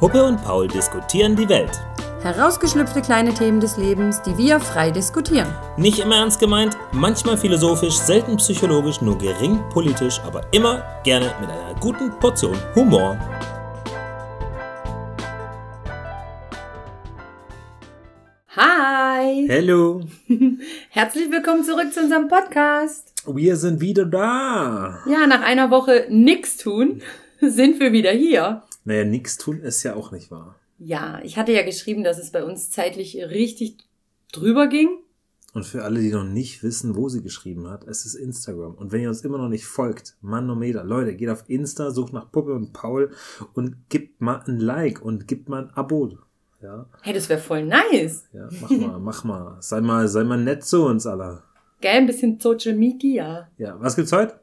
Huppe und Paul diskutieren die Welt. Herausgeschlüpfte kleine Themen des Lebens, die wir frei diskutieren. Nicht immer ernst gemeint, manchmal philosophisch, selten psychologisch, nur gering politisch, aber immer gerne mit einer guten Portion Humor. Hi! Hallo, Herzlich willkommen zurück zu unserem Podcast. wir sind wieder da. Ja, nach einer Woche nix tun, sind wir wieder hier. Naja, nichts tun ist ja auch nicht wahr. Ja, ich hatte ja geschrieben, dass es bei uns zeitlich richtig drüber ging. Und für alle, die noch nicht wissen, wo sie geschrieben hat, es ist Instagram. Und wenn ihr uns immer noch nicht folgt, Manometer, Leute, geht auf Insta, sucht nach Puppe und Paul und gebt mal ein Like und gebt mal ein Abo. Ja, Hey, das wäre voll nice. ja, mach mal, mach mal. Sei mal, sei mal nett zu uns alle. Gell, ein bisschen Social Media. Ja, was gibt's heute?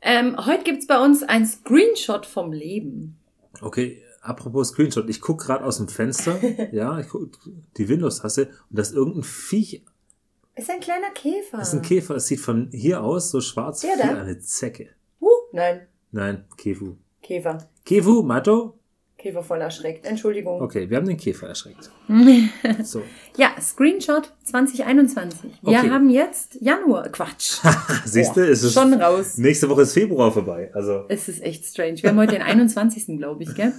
Ähm, heute gibt's bei uns ein Screenshot vom Leben. Okay, apropos Screenshot, ich guck gerade aus dem Fenster, ja, ich guck die Windows-Taste und da ist irgendein Viech, Ist ein kleiner Käfer. das ist ein Käfer, es sieht von hier aus so schwarz wie eine Zecke. Huh, nein, Nein, Kefu. Käfer. Kefu, Matto? Käfer voll erschreckt. Entschuldigung. Okay, wir haben den Käfer erschreckt. So. Ja, Screenshot 2021. Wir Okay. haben jetzt Januar. Quatsch. Siehst du, es ist Schon raus. nächste Woche ist Februar vorbei. Also, Es ist echt strange. Wir haben heute den 21. glaube ich, gell?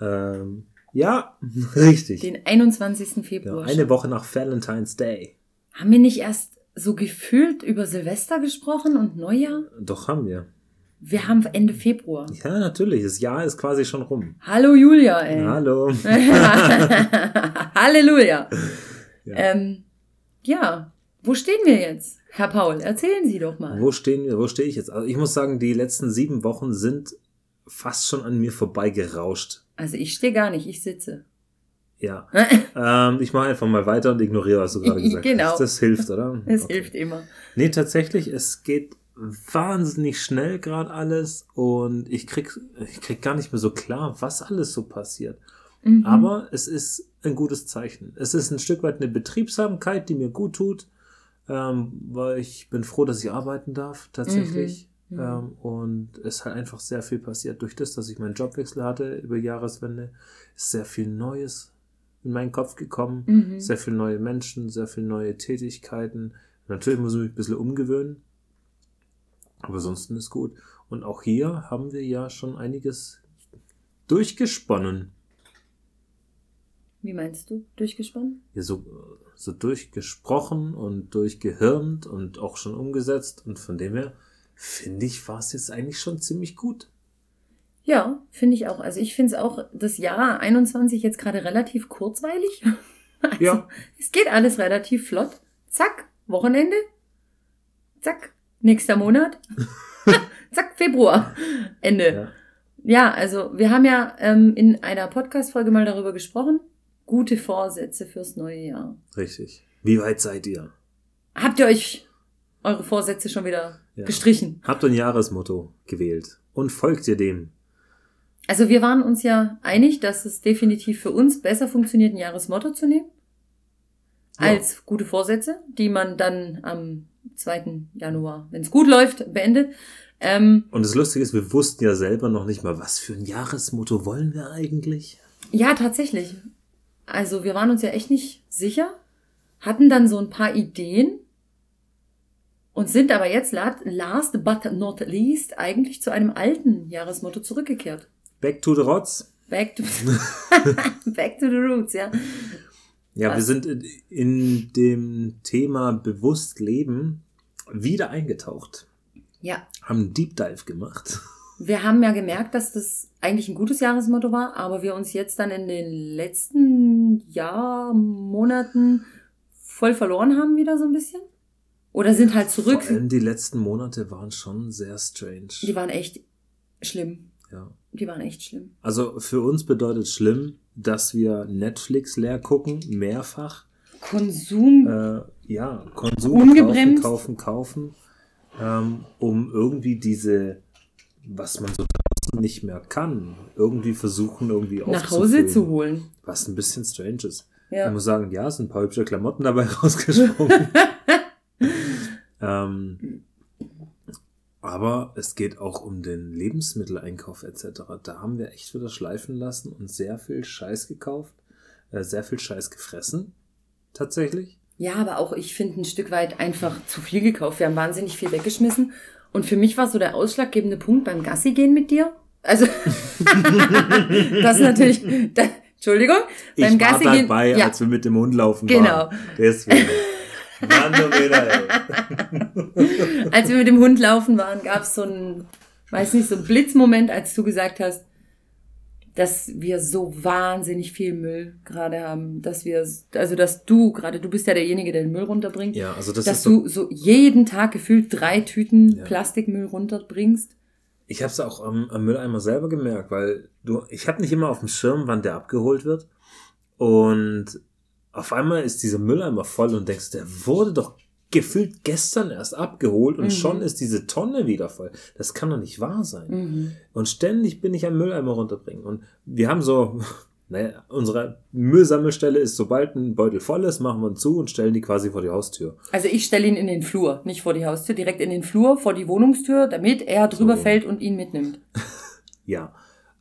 ähm, ja, richtig. Den 21. Ja, Februar. eine Woche nach Valentine's Day. haben wir nicht erst so gefühlt über Silvester gesprochen und Neujahr? Doch haben wir. Wir haben Ende Februar. Ja, natürlich. Das Jahr ist quasi schon rum. Hallo Julia, ey. Hallo. Halleluja. Ja. Ähm, ja, wo stehen wir jetzt? Herr Paul, erzählen Sie doch mal. Wo stehen wir? Wo stehe ich jetzt? Also ich muss sagen, die letzten sieben Wochen sind fast schon an mir vorbeigerauscht. Also ich stehe gar nicht, ich sitze. Ja. ähm, ich mache einfach mal weiter und ignoriere, was du gerade gesagt Genau. hast. Das hilft, oder? Es Okay. hilft immer. Nee, tatsächlich, es geht wahnsinnig schnell gerade alles und ich krieg, ich krieg gar nicht mehr so klar, was alles so passiert. Mhm. Aber es ist ein gutes Zeichen. Es ist ein Stück weit eine Betriebsamkeit, die mir gut tut, ähm, weil ich bin froh, dass ich arbeiten darf, tatsächlich. Mhm. Ähm, und es ist halt einfach sehr viel passiert. Durch das, dass ich meinen Jobwechsel hatte über Jahreswende, ist sehr viel Neues in meinen Kopf gekommen. Mhm. Sehr viele neue Menschen, sehr viele neue Tätigkeiten. Natürlich muss ich mich ein bisschen umgewöhnen. Aber ansonsten ist gut. Und auch hier haben wir ja schon einiges durchgesponnen. Wie meinst du? Durchgesponnen? Hier so, so durchgesprochen und durchgehirnt und auch schon umgesetzt. Und von dem her finde ich, war es jetzt eigentlich schon ziemlich gut. Ja, finde ich auch. Also ich finde es auch das Jahr 21 jetzt gerade relativ kurzweilig. Also, Ja. Es geht alles relativ flott. Zack, Wochenende. Zack, nächster Monat. Zack, Februar. Ende. Ja. Ja, also wir haben ja ähm, in einer Podcast-Folge mal darüber gesprochen. Gute Vorsätze fürs neue Jahr. Richtig. Wie weit seid ihr? Habt ihr euch eure Vorsätze schon wieder Ja. gestrichen? Habt ein Jahresmotto gewählt und folgt ihr dem? Also wir waren uns ja einig, dass es definitiv für uns besser funktioniert, ein Jahresmotto zu nehmen, Ja. als gute Vorsätze, die man dann am 2. Januar, wenn es gut läuft, beendet. Ähm, Und das Lustige ist, wir wussten ja selber noch nicht mal, was für ein Jahresmotto wollen wir eigentlich? ja, tatsächlich. Also wir waren uns ja echt nicht sicher, hatten dann so ein paar Ideen und sind aber jetzt la- last but not least eigentlich zu einem alten Jahresmotto zurückgekehrt. Back to the Rots. Back to, back to the roots, ja. Ja, Was? wir sind in, in dem Thema bewusst leben wieder eingetaucht. Ja, Haben einen Deep Dive gemacht. Wir haben ja gemerkt, dass das eigentlich ein gutes Jahresmotto war, aber wir uns jetzt dann in den letzten Jahr, Monaten voll verloren haben wieder so ein bisschen. Oder sind halt zurück. Vor allem die letzten Monate waren schon sehr strange. Die waren echt schlimm. Ja. Die waren echt schlimm. Also für uns bedeutet schlimm, dass wir Netflix leer gucken, mehrfach. Konsum. Äh, ja, Konsum Ungebremst. kaufen, kaufen, kaufen, ähm, um irgendwie diese, was man so draußen nicht mehr kann, irgendwie versuchen, irgendwie nach Hause zu holen. Was ein bisschen strange ist. Ich Ja. muss sagen, ja, es sind ein paar hübsche Klamotten dabei rausgesprungen. ähm, Aber es geht auch um den Lebensmitteleinkauf etc. Da haben wir echt wieder schleifen lassen und sehr viel Scheiß gekauft, äh, sehr viel Scheiß gefressen. Tatsächlich. Ja, aber auch ich finde ein Stück weit einfach zu viel gekauft. Wir haben wahnsinnig viel weggeschmissen. Und für mich war so der ausschlaggebende Punkt beim Gassi gehen mit dir. Also, das ist natürlich, da, Entschuldigung, beim ich war Gassi gehen. dabei, ja, als wir mit dem Hund laufen Genau. waren. Deswegen. Als wir mit dem Hund laufen waren, gab es so einen, weiß nicht, so einen Blitzmoment, als du gesagt hast, dass wir so wahnsinnig viel Müll gerade haben, dass wir, also dass du gerade, du bist ja derjenige, der den Müll runterbringt, Ja, also das dass ist so, du so jeden Tag gefühlt drei Tüten Ja. Plastikmüll runterbringst. Ich habe es auch am, am Mülleimer selber gemerkt, weil du, ich habe nicht immer auf dem Schirm, wann der abgeholt wird. Und auf einmal ist dieser Mülleimer voll und denkst, der wurde doch gefühlt gestern erst abgeholt und Mhm. schon ist diese Tonne wieder voll. Das kann doch nicht wahr sein. Mhm. Und ständig bin ich am Mülleimer runterbringen. Und wir haben so, naja, unsere Müllsammelstelle ist, sobald ein Beutel voll ist, machen wir ihn zu und stellen die quasi vor die Haustür. Also ich stelle ihn in den Flur, nicht vor die Haustür, direkt in den Flur, vor die Wohnungstür, damit er drüber So. fällt und ihn mitnimmt. Ja.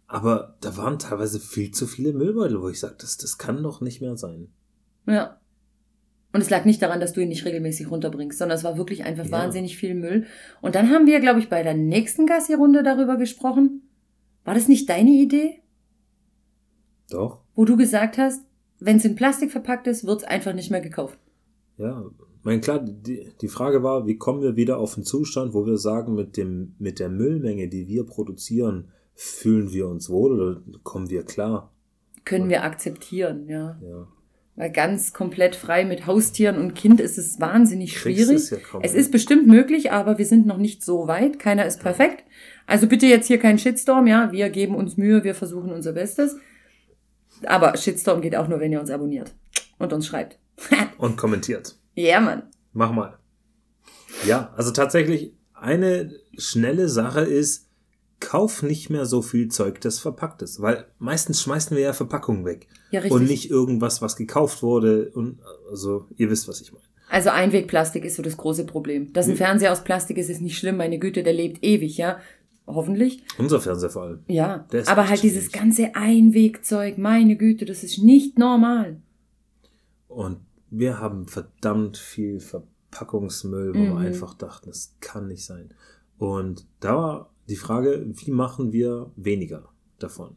Aber da waren teilweise viel zu viele Müllbeutel, wo ich sage, das, das kann doch nicht mehr sein. Ja. Und es lag nicht daran, dass du ihn nicht regelmäßig runterbringst, sondern es war wirklich einfach Ja. wahnsinnig viel Müll. Und dann haben wir, glaube ich, bei der nächsten Gassi-Runde darüber gesprochen. War das nicht deine Idee? Doch. Wo du gesagt hast, wenn es in Plastik verpackt ist, wird es einfach nicht mehr gekauft. Ja, mein klar, die, die Frage war, wie kommen wir wieder auf einen Zustand, wo wir sagen, mit dem, mit der Müllmenge, die wir produzieren, fühlen wir uns wohl oder kommen wir klar? Können wir akzeptieren, ja. Ja. Weil ganz komplett frei mit Haustieren und Kind ist es wahnsinnig schwierig. es ja kaum es ist bestimmt möglich, aber wir sind noch nicht so weit. Keiner ist perfekt. Also bitte jetzt hier kein Shitstorm, ja. Wir geben uns Mühe, wir versuchen unser Bestes. Aber Shitstorm geht auch nur, wenn ihr uns abonniert und uns schreibt. Und kommentiert. Ja, Mann. Mach mal. Ja, also tatsächlich eine schnelle Sache ist, kauf nicht mehr so viel Zeug, das verpackt ist. Weil meistens schmeißen wir ja Verpackungen weg. Ja, richtig. Und nicht irgendwas, was gekauft wurde. Und also, ihr wisst, was ich meine. Also Einwegplastik ist so das große Problem. Dass ein Fernseher aus Plastik ist, ist nicht schlimm. Meine Güte, der lebt ewig, ja. Hoffentlich. Unser Fernseher vor allem. Ja. Aber halt dieses schwierig. ganze Einwegzeug, meine Güte, das ist nicht normal. Und wir haben verdammt viel Verpackungsmüll, wo Mhm. wir einfach dachten, das kann nicht sein. Und da war die Frage, wie machen wir weniger davon?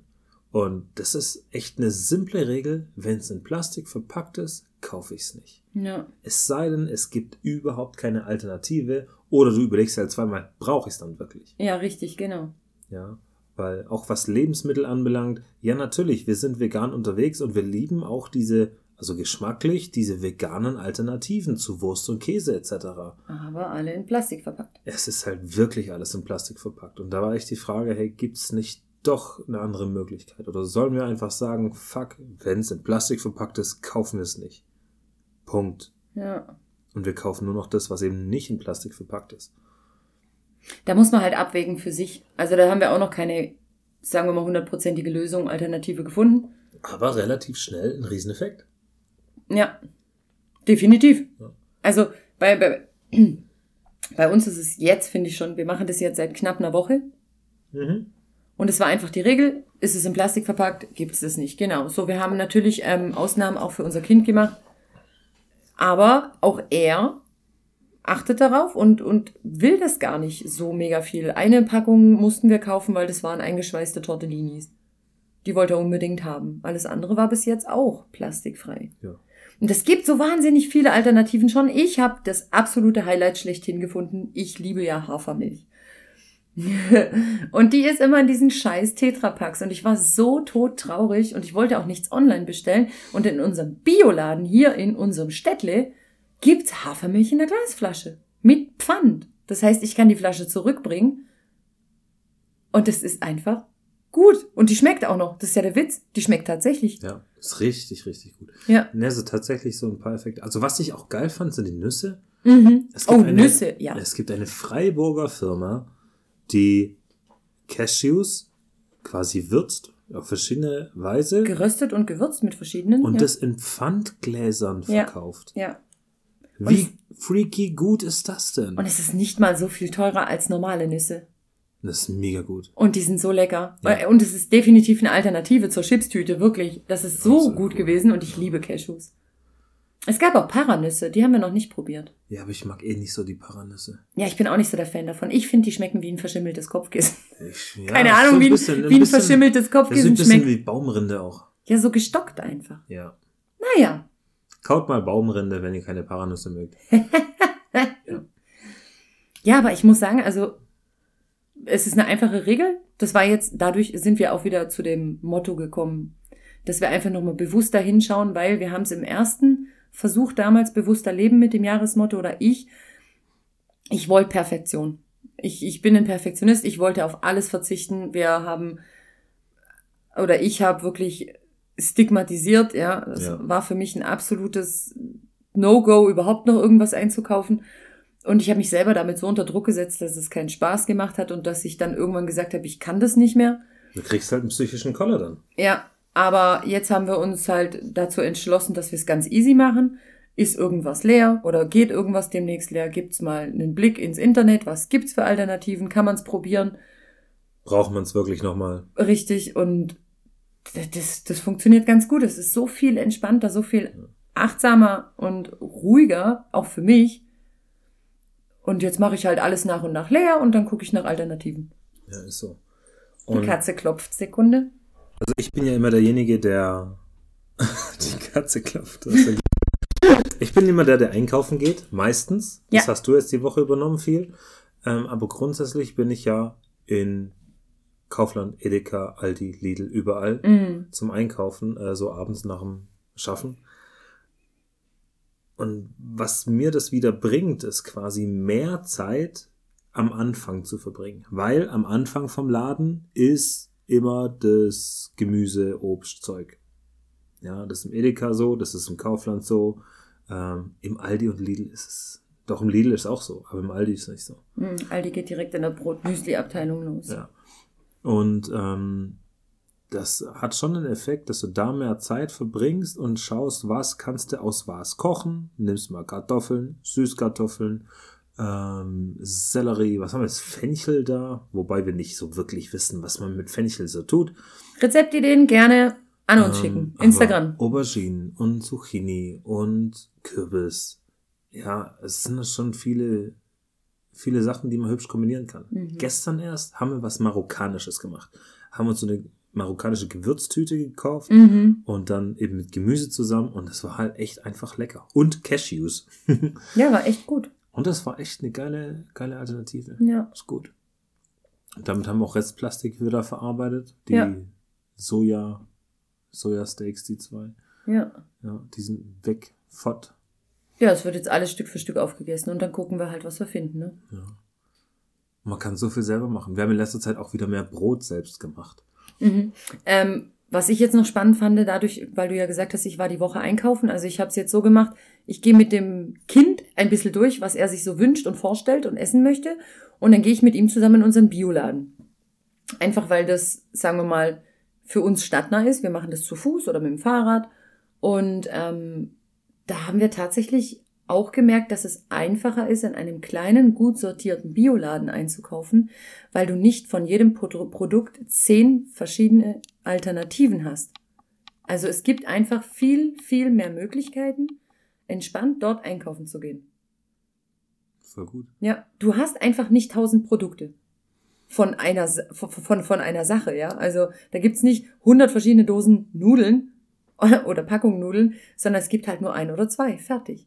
Und das ist echt eine simple Regel. Wenn es in Plastik verpackt ist, kaufe ich es nicht. Ja. Es sei denn, es gibt überhaupt keine Alternative oder du überlegst halt zweimal, brauche ich es dann wirklich? Ja, richtig, genau. Ja, weil auch was Lebensmittel anbelangt, ja natürlich, wir sind vegan unterwegs und wir lieben auch diese, also geschmacklich, diese veganen Alternativen zu Wurst und Käse etc. Aber alle in Plastik verpackt. Es ist halt wirklich alles in Plastik verpackt. Und da war echt die Frage, hey, gibt's nicht doch eine andere Möglichkeit? Oder sollen wir einfach sagen, fuck, wenn es in Plastik verpackt ist, kaufen wir es nicht. Punkt. Ja. Und wir kaufen nur noch das, was eben nicht in Plastik verpackt ist. Da muss man halt abwägen für sich. Also da haben wir auch noch keine, sagen wir mal, hundertprozentige Lösung, Alternative gefunden. Aber relativ schnell ein Rieseneffekt. Ja, definitiv. Ja. Also bei, bei, bei uns ist es jetzt, finde ich schon, wir machen das jetzt seit knapp einer Woche. Mhm. Und es war einfach die Regel, ist es in Plastik verpackt, gibt es es nicht. Genau. So, wir haben natürlich ähm, Ausnahmen auch für unser Kind gemacht. Aber auch er achtet darauf und, und will das gar nicht so mega viel. Eine Packung mussten wir kaufen, weil das waren eingeschweißte Tortellinis. Die wollte er unbedingt haben. Alles andere war bis jetzt auch plastikfrei. Ja. Und es gibt so wahnsinnig viele Alternativen schon. Ich habe das absolute Highlight schlechthin gefunden. Ich liebe ja Hafermilch. und die ist immer in diesen scheiß Tetrapacks. Und ich war so todtraurig und ich wollte auch nichts online bestellen. Und in unserem Bioladen hier in unserem Städtle gibt's Hafermilch in der Glasflasche. Mit Pfand. Das heißt, ich kann die Flasche zurückbringen. Und das ist einfach gut. Und die schmeckt auch noch. Das ist ja der Witz. Die schmeckt tatsächlich. Ja, ist richtig, richtig gut. Ja. Ne, also tatsächlich so ein paar Effekte. Also was ich auch geil fand, sind die Nüsse. Mhm. Es Oh, eine, Nüsse, ja. Es gibt eine Freiburger Firma, die Cashews quasi würzt auf verschiedene Weise Geröstet und gewürzt mit verschiedenen. und ja. das in Pfandgläsern Ja. verkauft. Ja. Wie freaky gut ist das denn? Und es ist nicht mal so viel teurer als normale Nüsse. Das ist mega gut. Und die sind so lecker. Ja. Und es ist definitiv eine Alternative zur Chipstüte, wirklich. Das ist so Absolut. gut gewesen und ich liebe Cashews. Es gab auch Paranüsse, die haben wir noch nicht probiert. Ja, aber ich mag eh nicht so die Paranüsse. Ja, ich bin auch nicht so der Fan davon. Ich finde, die schmecken wie ein verschimmeltes Kopfkissen. Ich, ja, Keine so Ahnung, wie ein, bisschen- wie ein bisschen- verschimmeltes Das ist Kopfkissen ein bisschen schmeckt. wie Baumrinde auch. Ja, so gestockt einfach. Ja. Naja. Kaut mal Baumrinde, wenn ihr keine Paranüsse mögt. Ja, aber ich muss sagen, also es ist eine einfache Regel. Das war jetzt, dadurch sind wir auch wieder zu dem Motto gekommen, dass wir einfach nochmal bewusster hinschauen, weil wir haben es im ersten Versuch damals bewusster leben mit dem Jahresmotto oder ich. Ich wollte Perfektion. Ich, ich bin ein Perfektionist, ich wollte auf alles verzichten. Wir haben, oder ich habe wirklich stigmatisiert, ja. Das Ja. war für mich ein absolutes No-Go, überhaupt noch irgendwas einzukaufen. Und ich habe mich selber damit so unter Druck gesetzt, dass es keinen Spaß gemacht hat und dass ich dann irgendwann gesagt habe, ich kann das nicht mehr. Du kriegst halt einen psychischen Koller dann. Ja, aber jetzt haben wir uns halt dazu entschlossen, dass wir es ganz easy machen. Ist irgendwas leer oder geht irgendwas demnächst leer? Gibt's mal einen Blick ins Internet? Was gibt's für Alternativen? Kann man es probieren? Braucht man es wirklich nochmal. Richtig und das, das funktioniert ganz gut. Es ist so viel entspannter, so viel achtsamer und ruhiger, auch für mich. Und jetzt mache ich halt alles nach und nach leer und dann gucke ich nach Alternativen. Ja, ist so. Die Und Katze klopft, Sekunde. also ich bin ja immer derjenige, der die Katze klopft. Das ich bin immer der, der einkaufen geht, meistens. Das Ja. hast du jetzt die Woche übernommen viel. Ähm, aber grundsätzlich bin ich ja in Kaufland, Edeka, Aldi, Lidl, überall Mm. zum Einkaufen, äh, so abends nach dem Schaffen. Und was mir das wieder bringt, ist quasi mehr Zeit am Anfang zu verbringen. Weil am Anfang vom Laden ist immer das Gemüse, Obstzeug. Ja, das ist im Edeka so, das ist im Kaufland so. Ähm, Im Aldi und Lidl ist es. Doch im Lidl ist es auch so, aber im Aldi ist es nicht so. Mm, Aldi geht direkt in der Brot-Müsli-Abteilung los. Ja. Und ähm, das hat schon einen Effekt, dass du da mehr Zeit verbringst und schaust, was kannst du aus was kochen. Nimmst mal Kartoffeln, Süßkartoffeln, ähm, Sellerie, was haben wir jetzt? Fenchel da, wobei wir nicht so wirklich wissen, was man mit Fenchel so tut. Rezeptideen gerne an uns Ähm, schicken. Instagram. Auberginen und Zucchini und Kürbis. Ja, es sind schon viele, viele Sachen, die man hübsch kombinieren kann. Mhm. Gestern erst haben wir was Marokkanisches gemacht. Haben uns so eine marokkanische Gewürztüte gekauft Mhm. und dann eben mit Gemüse zusammen und das war halt echt einfach lecker. Und Cashews. Ja, war echt gut. und das war echt eine geile, geile Alternative. Ja. Ist gut. Und damit haben wir auch Restplastik wieder verarbeitet. Die Ja. Soja, Sojasteaks, die zwei. Ja. Ja, die sind weg. Fott. Ja, es wird jetzt alles Stück für Stück aufgegessen und dann gucken wir halt, was wir finden, ne? Ja. Man kann so viel selber machen. Wir haben in letzter Zeit auch wieder mehr Brot selbst gemacht. Mhm. Ähm, was ich jetzt noch spannend fand, dadurch, weil du ja gesagt hast, ich war die Woche einkaufen, also ich habe es jetzt so gemacht, ich gehe mit dem Kind ein bisschen durch, was er sich so wünscht und vorstellt und essen möchte und dann gehe ich mit ihm zusammen in unseren Bioladen. Einfach weil das, sagen wir mal, für uns stadtnah ist. Wir machen das zu Fuß oder mit dem Fahrrad und ähm, da haben wir tatsächlich auch gemerkt, dass es einfacher ist, in einem kleinen, gut sortierten Bioladen einzukaufen, weil du nicht von jedem Pro Produkt zehn verschiedene Alternativen hast. Also es gibt einfach viel, viel mehr Möglichkeiten, entspannt dort einkaufen zu gehen. Voll gut. Ja, du hast einfach nicht tausend Produkte von einer, von, von einer Sache, ja. Also da gibt's nicht hundert verschiedene Dosen Nudeln oder Packungen Nudeln, sondern es gibt halt nur ein oder zwei. Fertig.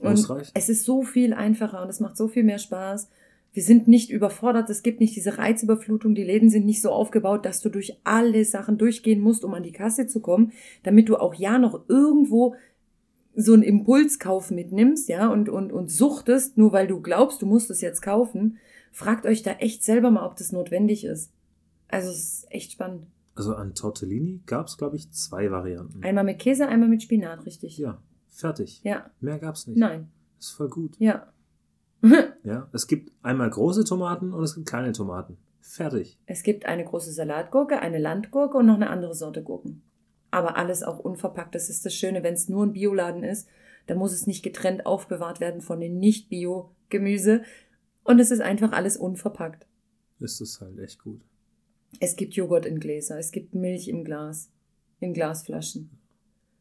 Und es ist so viel einfacher und es macht so viel mehr Spaß. Wir sind nicht überfordert, es gibt nicht diese Reizüberflutung, die Läden sind nicht so aufgebaut, dass du durch alle Sachen durchgehen musst, um an die Kasse zu kommen, damit du auch ja noch irgendwo so einen Impulskauf mitnimmst, ja, und, und, und suchtest, nur weil du glaubst, du musst es jetzt kaufen. Fragt euch da echt selber mal, ob das notwendig ist. Also es ist echt spannend. Also an Tortellini gab es, glaube ich, zwei Varianten. Einmal mit Käse, einmal mit Spinat, richtig? ja, fertig. Ja. Mehr gab's nicht. Nein. Ist voll gut. Ja. Ja, es gibt einmal große Tomaten und es gibt kleine Tomaten. Fertig. Es gibt eine große Salatgurke, eine Landgurke und noch eine andere Sorte Gurken. Aber alles auch unverpackt. Das ist das Schöne, wenn es nur ein Bioladen ist, Da muss es nicht getrennt aufbewahrt werden von den Nicht-Bio-Gemüse. Und es ist einfach alles unverpackt. Ist es halt echt gut. Es gibt Joghurt in Gläser, es gibt Milch im Glas, in Glasflaschen.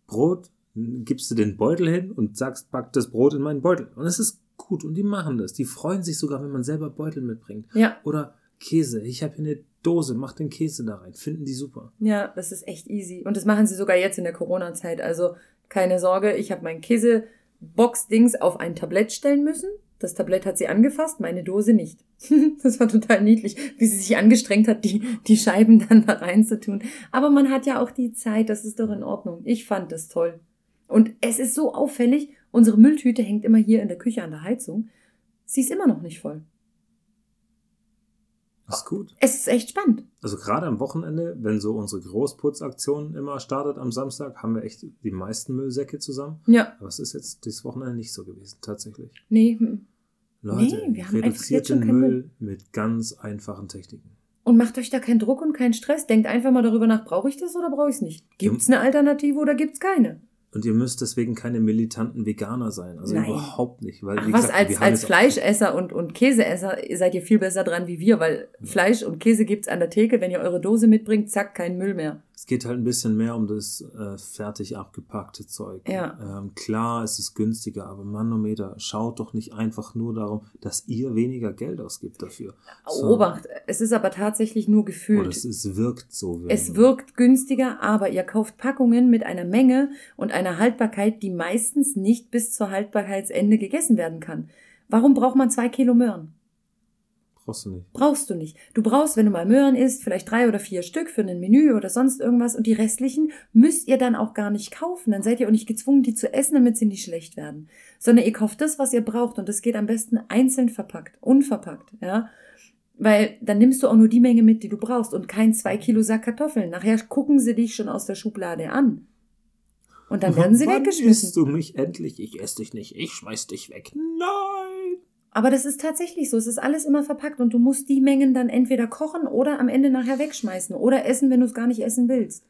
Brot gibst du den Beutel hin und sagst, pack das Brot in meinen Beutel. Und es ist gut und die machen das. Die freuen sich sogar, wenn man selber Beutel mitbringt. Ja. Oder Käse. Ich habe hier eine Dose, mach den Käse da rein. Finden die super. Ja, das ist echt easy. Und das machen sie sogar jetzt in der Corona-Zeit. Also keine Sorge, ich habe mein Käsebox-Dings auf ein Tablett stellen müssen. Das Tablett hat sie angefasst, meine Dose nicht. das war total niedlich, wie sie sich angestrengt hat, die, die Scheiben dann da reinzutun. Aber man hat ja auch die Zeit, das ist doch in Ordnung. Ich fand das toll. Und es ist so auffällig, unsere Mülltüte hängt immer hier in der Küche an der Heizung. Sie ist immer noch nicht voll. Das ist gut. Es ist echt spannend. Also gerade am Wochenende, wenn so unsere Großputzaktion immer startet am Samstag, haben wir echt die meisten Müllsäcke zusammen. Ja. Aber es ist jetzt dieses Wochenende nicht so gewesen, tatsächlich. Nee. Leute, Nee, wir haben reduziert den keinen Müll mit ganz einfachen Techniken. Und macht euch da keinen Druck und keinen Stress. Denkt einfach mal darüber nach, brauche ich das oder brauche ich es nicht? Gibt's eine Alternative oder gibt's keine? Und ihr müsst deswegen keine militanten Veganer sein. Also Nein. überhaupt nicht. Weil, Ach was, gesagt, als, als Fleischesser und, und Käseesser seid ihr viel besser dran wie wir, weil Fleisch und Käse gibt's an der Theke. Wenn ihr eure Dose mitbringt, zack, kein Müll mehr. Es geht halt ein bisschen mehr um das äh, fertig abgepackte Zeug. Ja. Ähm, klar, es ist günstiger, aber Manometer, schaut doch nicht einfach nur darum, dass ihr weniger Geld ausgibt dafür. So. Obacht, es ist aber tatsächlich nur Oder gefühlt. es, es wirkt so. wenn- Es wirkt günstiger, aber ihr kauft Packungen mit einer Menge und einer Haltbarkeit, die meistens nicht bis zur Haltbarkeitsende gegessen werden kann. Warum braucht man zwei Kilo Möhren? Brauchst du nicht. Brauchst du nicht. Du brauchst, wenn du mal Möhren isst, vielleicht drei oder vier Stück für ein Menü oder sonst irgendwas und die restlichen müsst ihr dann auch gar nicht kaufen. Dann seid ihr auch nicht gezwungen, die zu essen, damit sie nicht schlecht werden. Sondern ihr kauft das, was ihr braucht und das geht am besten einzeln verpackt, unverpackt, ja. Weil dann nimmst du auch nur die Menge mit, die du brauchst und kein zwei Kilo Sack Kartoffeln. Nachher gucken sie dich schon aus der Schublade an. Und dann werden sie Wann weggeschmissen. isst du mich endlich? Ich esse dich nicht. Ich schmeiß dich weg. Nein! Aber das ist tatsächlich so. Es ist alles immer verpackt und du musst die Mengen dann entweder kochen oder am Ende nachher wegschmeißen oder essen, wenn du es gar nicht essen willst.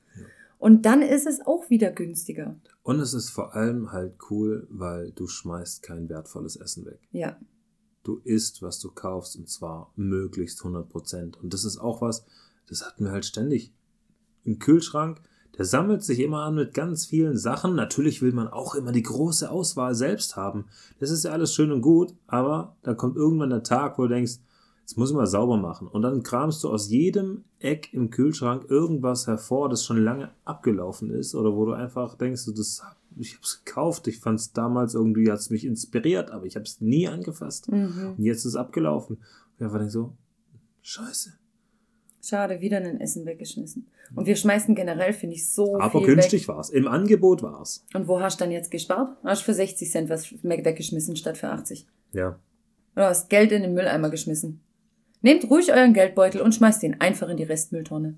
Und dann ist es auch wieder günstiger. Und es ist vor allem halt cool, weil du schmeißt kein wertvolles Essen weg. Ja. Du isst, was du kaufst, und zwar möglichst 100%. Und das ist auch was, das hatten wir halt ständig im Kühlschrank. Der sammelt sich immer an mit ganz vielen Sachen. Natürlich will man auch immer die große Auswahl selbst haben. Das ist ja alles schön und gut, aber dann kommt irgendwann der Tag, wo du denkst, jetzt muss ich mal sauber machen. Und dann kramst du aus jedem Eck im Kühlschrank irgendwas hervor, das schon lange abgelaufen ist oder wo du einfach denkst, das, ich habe es gekauft, ich fand es damals irgendwie, hat es mich inspiriert, aber ich habe es nie angefasst. Mhm. Und jetzt ist es abgelaufen. Und ich einfach denke so, scheiße. Schade, wieder ein Essen weggeschmissen. Und wir schmeißen generell, finde ich, so aber viel günstig war es. Im Angebot war es. Und wo hast du dann jetzt gespart? Hast für 60 Cent was weggeschmissen statt für 80. Ja. Oder hast Geld in den Mülleimer geschmissen. Nehmt ruhig euren Geldbeutel und schmeißt den einfach in die Restmülltonne.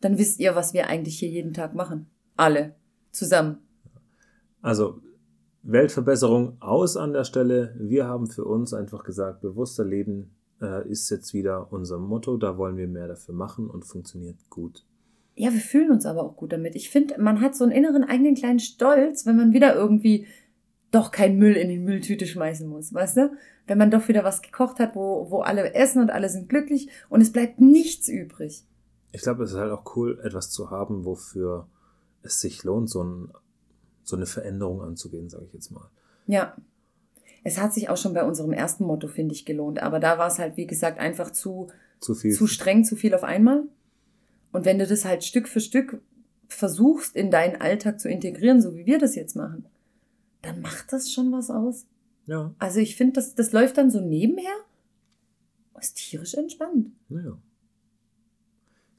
Dann wisst ihr, was wir eigentlich hier jeden Tag machen. Alle. Zusammen. Also, Weltverbesserung aus an der Stelle. Wir haben für uns einfach gesagt, bewusster Leben äh, ist jetzt wieder unser Motto. Da wollen wir mehr dafür machen und funktioniert gut. Ja, wir fühlen uns aber auch gut damit. Ich finde, man hat so einen inneren eigenen kleinen Stolz, wenn man wieder irgendwie doch keinen Müll in die Mülltüte schmeißen muss, weißt du? Wenn man doch wieder was gekocht hat, wo, wo alle essen und alle sind glücklich und es bleibt nichts übrig. Ich glaube, es ist halt auch cool, etwas zu haben, wofür es sich lohnt, so, ein, so eine Veränderung anzugehen, sage ich jetzt mal. Ja. Es hat sich auch schon bei unserem ersten Motto, finde ich, gelohnt. Aber da war es halt, wie gesagt, einfach zu, Zu viel. zu streng, zu viel auf einmal. Und wenn du das halt Stück für Stück versuchst, in deinen Alltag zu integrieren, so wie wir das jetzt machen, dann macht das schon was aus. ja, Also ich finde, das, das läuft dann so nebenher. Ist tierisch entspannt. naja.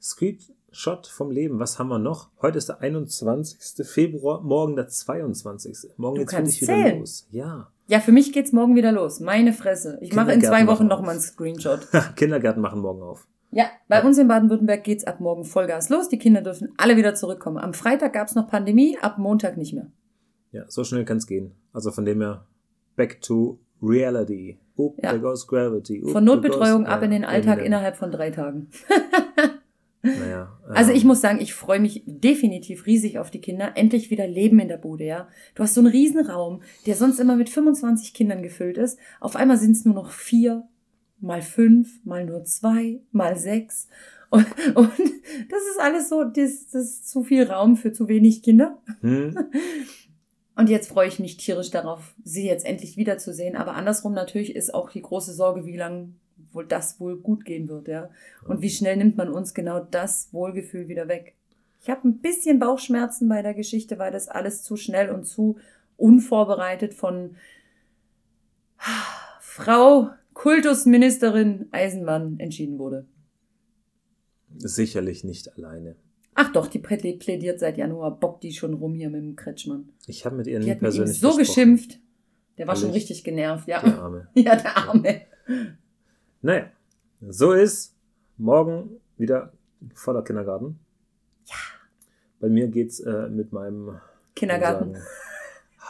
Screenshot vom Leben. Was haben wir noch? Heute ist der 21. Februar, morgen der 22. Morgen kannst dich wieder zählen. los. Ja. Ja, für mich geht's morgen wieder los. Meine Fresse. Ich mache in zwei Wochen nochmal einen. Screenshot. Kindergärten machen morgen auf. Ja, bei uns in Baden-Württemberg geht's ab morgen Vollgas los. Die Kinder dürfen alle wieder zurückkommen. Am Freitag gab's noch Pandemie, ab Montag nicht mehr. Ja, so schnell kann es gehen. Also von dem her, back to reality. Up, Ja. there goes gravity. Up, Von Notbetreuung goes- ab in den ja, Alltag Eminem. innerhalb von drei Tagen. Naja, Ja. Also ähm, ich muss sagen, ich freue mich definitiv riesig auf die Kinder. Endlich wieder Leben in der Bude, ja. Du hast so einen riesen Raum, der sonst immer mit 25 Kindern gefüllt ist. Auf einmal sind es nur noch vier, mal fünf, mal nur zwei, mal sechs. Und, und das ist alles so, das, das ist zu viel Raum für zu wenig Kinder. Hm, Und jetzt freue ich mich tierisch darauf, sie jetzt endlich wiederzusehen. Aber andersrum natürlich ist auch die große Sorge, wie lange wohl das wohl gut gehen wird, ja. Und wie schnell nimmt man uns genau das Wohlgefühl wieder weg. Ich habe ein bisschen Bauchschmerzen bei der Geschichte, weil das alles zu schnell und zu unvorbereitet von Frau Kultusministerin Eisenmann entschieden wurde. sicherlich nicht alleine. Ach doch, die Pläd- plädiert seit Januar, bockt die schon rum hier mit dem Kretschmann. Ich habe mit ihr nie mit ihm persönlich so gesprochen. geschimpft. Der war schon Ehrlich? richtig genervt, ja. Die Arme. Ja, der Arme. Naja, so ist morgen wieder voller Kindergarten. Ja. Bei mir geht's äh, mit meinem Kindergarten. sagen,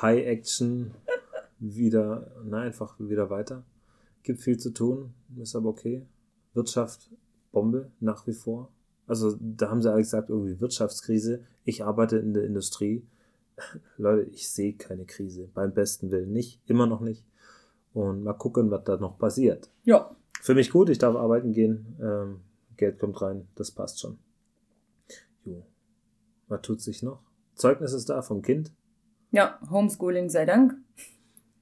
High Action wieder, na, einfach wieder weiter. Gibt viel zu tun, ist aber okay. Wirtschaft, Bombe nach wie vor. Also da haben sie alle gesagt, irgendwie Wirtschaftskrise. Ich arbeite in der Industrie. Leute, ich sehe keine Krise. Beim besten Willen nicht, immer noch nicht. Und mal gucken, was da noch passiert. Ja. Für mich gut, ich darf arbeiten gehen. Ähm, Geld kommt rein, das passt schon. Jo. Was tut sich noch? Zeugnis ist da vom Kind. Ja, Homeschooling sei Dank.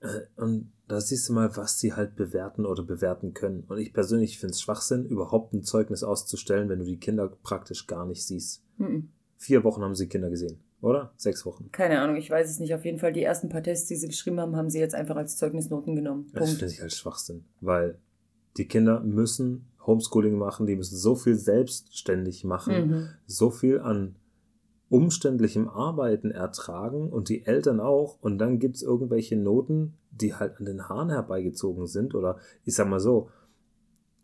Äh, Und da siehst du mal, was sie halt bewerten oder bewerten können. Und ich persönlich finde es Schwachsinn, überhaupt ein Zeugnis auszustellen, wenn du die Kinder praktisch gar nicht siehst. Mhm. Vier Wochen haben sie Kinder gesehen, oder? Sechs Wochen. Keine Ahnung, ich weiß es nicht. Auf jeden Fall, die ersten paar Tests, die sie geschrieben haben, haben sie jetzt einfach als Zeugnisnoten genommen. Das Punkt. finde ich halt Schwachsinn. Weil die Kinder müssen Homeschooling machen, die müssen so viel selbstständig machen, Mhm. so viel an umständlichem Arbeiten ertragen und die Eltern auch. Und dann gibt es irgendwelche Noten, die halt an den Haaren herbeigezogen sind oder ich sag mal so,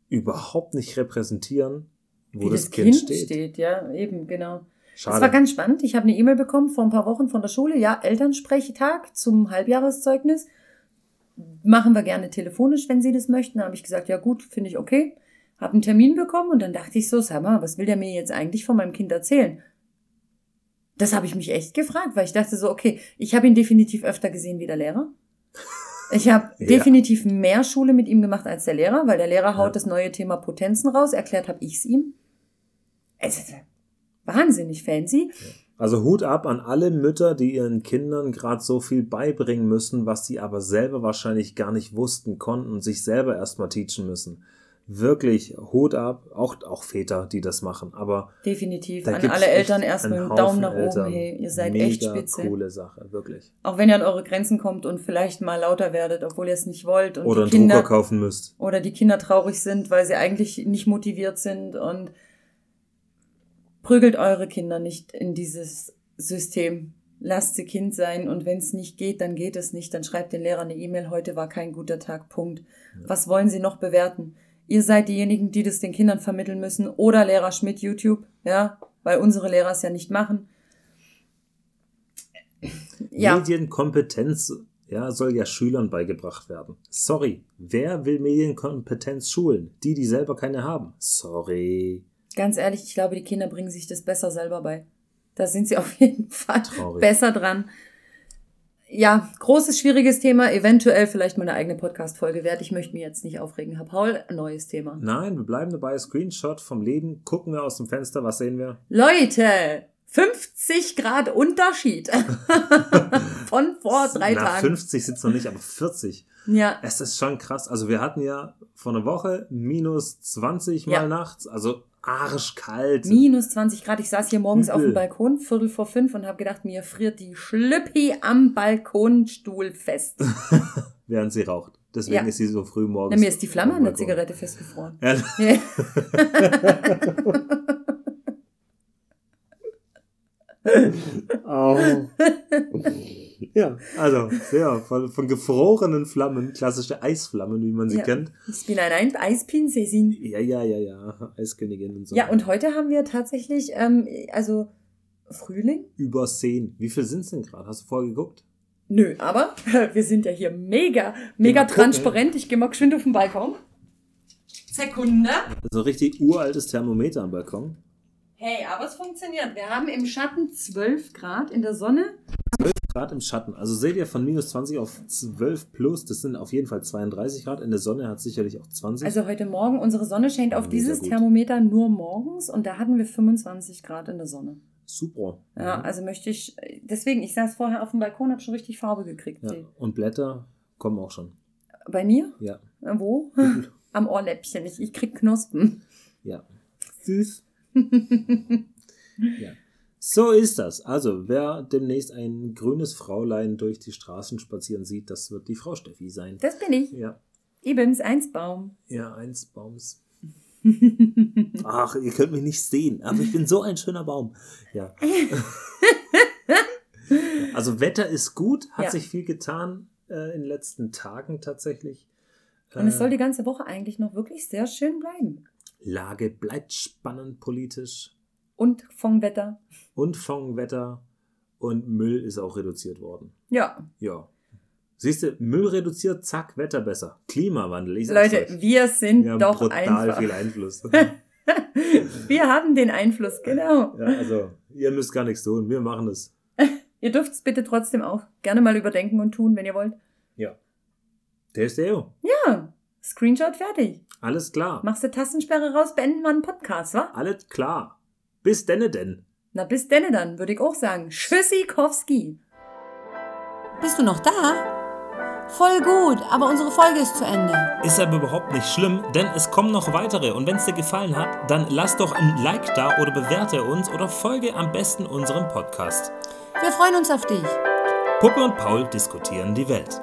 überhaupt nicht repräsentieren, wo Wie das, Kind, steht. ja, eben, genau. Schade. Das war ganz spannend. Ich habe eine E-Mail bekommen vor ein paar Wochen von der Schule. Ja, Elternsprechtag zum Halbjahreszeugnis. Machen wir gerne telefonisch, wenn Sie das möchten. Da habe ich gesagt, ja gut, finde ich okay. Habe einen Termin bekommen und dann dachte ich so, sag mal, was will der mir jetzt eigentlich von meinem Kind erzählen? Das habe ich mich echt gefragt, weil ich dachte so, okay, ich habe ihn definitiv öfter gesehen wie der Lehrer. Ich habe Ja. definitiv mehr Schule mit ihm gemacht als der Lehrer, weil der Lehrer haut Ja. das neue Thema Potenzen raus. Erklärt habe ich es ihm. Es wahnsinnig fancy. Also Hut ab an alle Mütter, die ihren Kindern gerade so viel beibringen müssen, was sie aber selber wahrscheinlich gar nicht wussten, konnten und sich selber erstmal teachen müssen. Wirklich Hut ab, auch, auch Väter, die das machen. Aber Definitiv. An alle Eltern erstmal einen Daumen nach oben. Eltern. Hey, ihr seid Mega echt spitze. coole Sache, wirklich. Auch wenn ihr an eure Grenzen kommt und vielleicht mal lauter werdet, obwohl ihr es nicht wollt. Und Oder die einen Kinder, Drucker kaufen müsst. oder die Kinder traurig sind, weil sie eigentlich nicht motiviert sind und prügelt eure Kinder nicht in dieses System. Lasst sie Kind sein und wenn es nicht geht, dann geht es nicht. Dann schreibt den Lehrer eine E-Mail, heute war kein guter Tag, Punkt. Was wollen sie noch bewerten? Ihr seid diejenigen, die das den Kindern vermitteln müssen oder Lehrer Schmidt YouTube, ja, weil unsere Lehrer es ja nicht machen. Ja, Medienkompetenz ja, soll ja Schülern beigebracht werden. Sorry, wer will Medienkompetenz schulen? Die, die selber keine haben. Sorry. Ganz ehrlich, ich glaube, die Kinder bringen sich das besser selber bei. Da sind sie auf jeden Fall Traurig. besser dran. Ja, großes, schwieriges Thema. Eventuell vielleicht mal eine eigene Podcast-Folge wert. Ich möchte mich jetzt nicht aufregen. Herr Paul, neues Thema. Nein, wir bleiben dabei. Screenshot vom Leben. Gucken wir aus dem Fenster. Was sehen wir? Leute, 50 Grad Unterschied von vor drei Na, Tagen. 50 sind es noch nicht, aber 40. Ja, Es ist schon krass. Also wir hatten ja vor einer Woche minus 20 mal Ja. nachts. Also arschkalt. minus 20 Grad. Ich saß hier morgens auf dem Übel. Balkon, Viertel vor fünf, und habe gedacht, mir friert die Schlüppi am Balkonstuhl fest. während sie raucht. Deswegen Ja. ist sie so früh morgens. Na, mir ist die Flamme am an der. Zigarette festgefroren. Ja, Ja. Ja, also, ja, von, von gefrorenen Flammen, klassische Eisflammen, wie man sie Ja. kennt. Ich bin ein Ein- Eisprinzessin. Ja, ja, ja, ja, Eiskönigin und so. Ja, und heute haben wir tatsächlich, ähm, also Frühling? Übersehen. Wie viel sind es denn gerade? Hast du vorher geguckt? Nö, aber wir sind ja hier mega, mega transparent. Ich gehe mal geschwind auf den Balkon. Sekunde. So richtig uraltes Thermometer am Balkon. Hey, aber es funktioniert. Wir haben im Schatten 12 Grad in der Sonne. 12 Grad im Schatten. Also seht ihr von minus 20 auf 12 plus, das sind auf jeden Fall 32 Grad. In der Sonne hat sicherlich auch 20. Also heute Morgen, unsere Sonne scheint auf Mega dieses gut. Thermometer nur morgens und da hatten wir 25 Grad in der Sonne. Super. Ja, Mhm. also möchte ich, deswegen, ich saß vorher auf dem Balkon, habe schon richtig Farbe gekriegt. ja. Und Blätter kommen auch schon. Bei mir? Ja. Äh, Wo? Am Ohrläppchen. Ich, ich krieg Knospen. Ja. Süß. ja. So ist das. Also, wer demnächst ein grünes Fraulein durch die Straßen spazieren sieht, das wird die Frau Steffi sein. Das bin ich. Ja. Ebens Einsbaum. Ja, eins Baums. Ach, ihr könnt mich nicht sehen, aber ich bin so ein schöner Baum. Ja. also Wetter ist gut, hat Ja. sich viel getan äh, in den letzten Tagen tatsächlich. Und es Äh, soll die ganze Woche eigentlich noch wirklich sehr schön bleiben. Lage bleibt spannend politisch Und vom Wetter. und vom Wetter und Müll ist auch reduziert worden. Ja. Ja. Siehst du, Müll reduziert, zack, Wetter besser. Klimawandel, ich Leute, euch. wir sind Wir haben doch brutal einfach. viel Einfluss. Wir haben den Einfluss, genau. ja, also, ihr müsst gar nichts tun, wir machen es. Ihr dürft es bitte trotzdem auch gerne mal überdenken und tun, wenn ihr wollt. Ja. Der ist der. Ja, Screenshot fertig. Alles klar. Machst du Tastensperre raus, beenden wir einen Podcast, wa? Alles klar. Bis denne denn. Na, bis denne dann, würde ich auch sagen. Tschüssikowski. Bist du noch da? Voll gut, aber unsere Folge ist zu Ende. Ist aber überhaupt nicht schlimm, denn es kommen noch weitere. Und wenn es dir gefallen hat, dann lass doch ein Like da oder bewerte uns oder folge am besten unserem Podcast. Wir freuen uns auf dich. Puppe und Paul diskutieren die Welt.